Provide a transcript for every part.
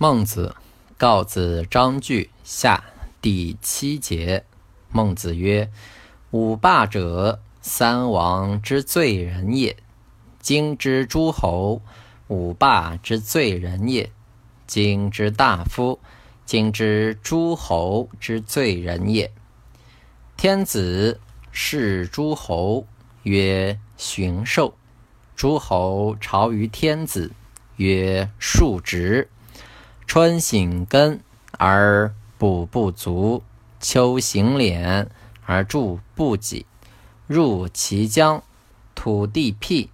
孟子告子章句下第七节。孟子曰：“五霸者，三王之罪人也。今之诸侯，五霸之罪人也；今之大夫，今之诸侯之罪人也。天子视诸侯曰荀兽，诸侯朝于天子曰庶直。”春省根而补不足，秋行敛而助不己。入其疆，土地辟，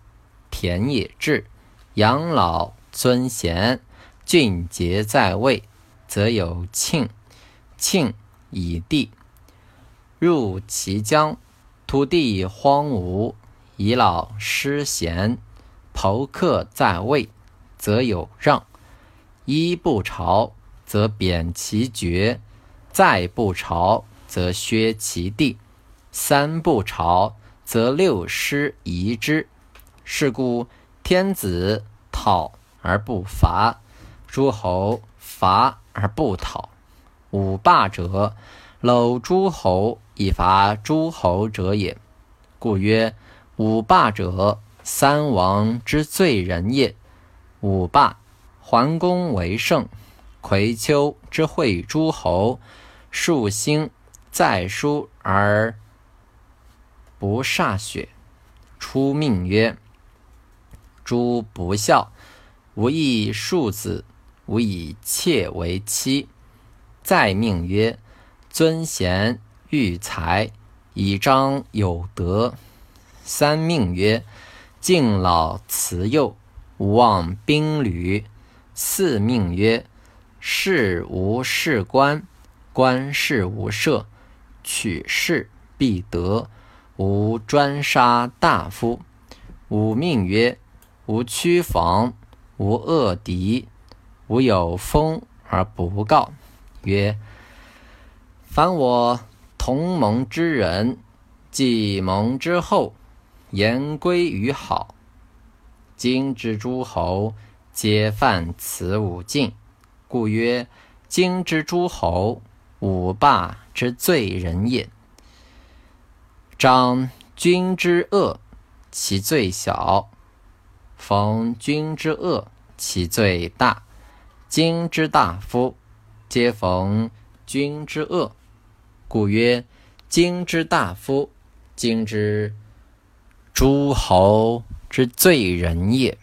田野治，养老尊贤，俊杰在位，则有庆。庆以地。入其疆，土地荒芜，遗老失贤，侯客在位，则有让。一不朝，则贬其爵；再不朝，则削其地；三不朝，则六师夷之。是故天子讨而不伐，诸侯伐而不讨。五霸者，搂诸侯以伐诸侯者也。故曰：五霸者，三王之罪人也。五霸。桓公为圣，葵丘之会诸侯，数星在书而不歃血。出命曰：诸不孝，无以庶子，无以妾为妻。再命曰：尊贤育才，以彰有德。三命曰：敬老慈幼，勿忘兵旅。四命曰：事无事官，官事无赦，取士必得，无专杀大夫。五命曰：无屈防，无恶敌，无有封而不告。曰：凡我同盟之人，既盟之后，言归于好。今之诸侯。皆犯此五禁，故曰：今之诸侯，五霸之罪人也。张君之恶，其罪小；逢君之恶，其罪大。今之大夫，皆逢君之恶，故曰：今之大夫，今之诸侯之罪人也。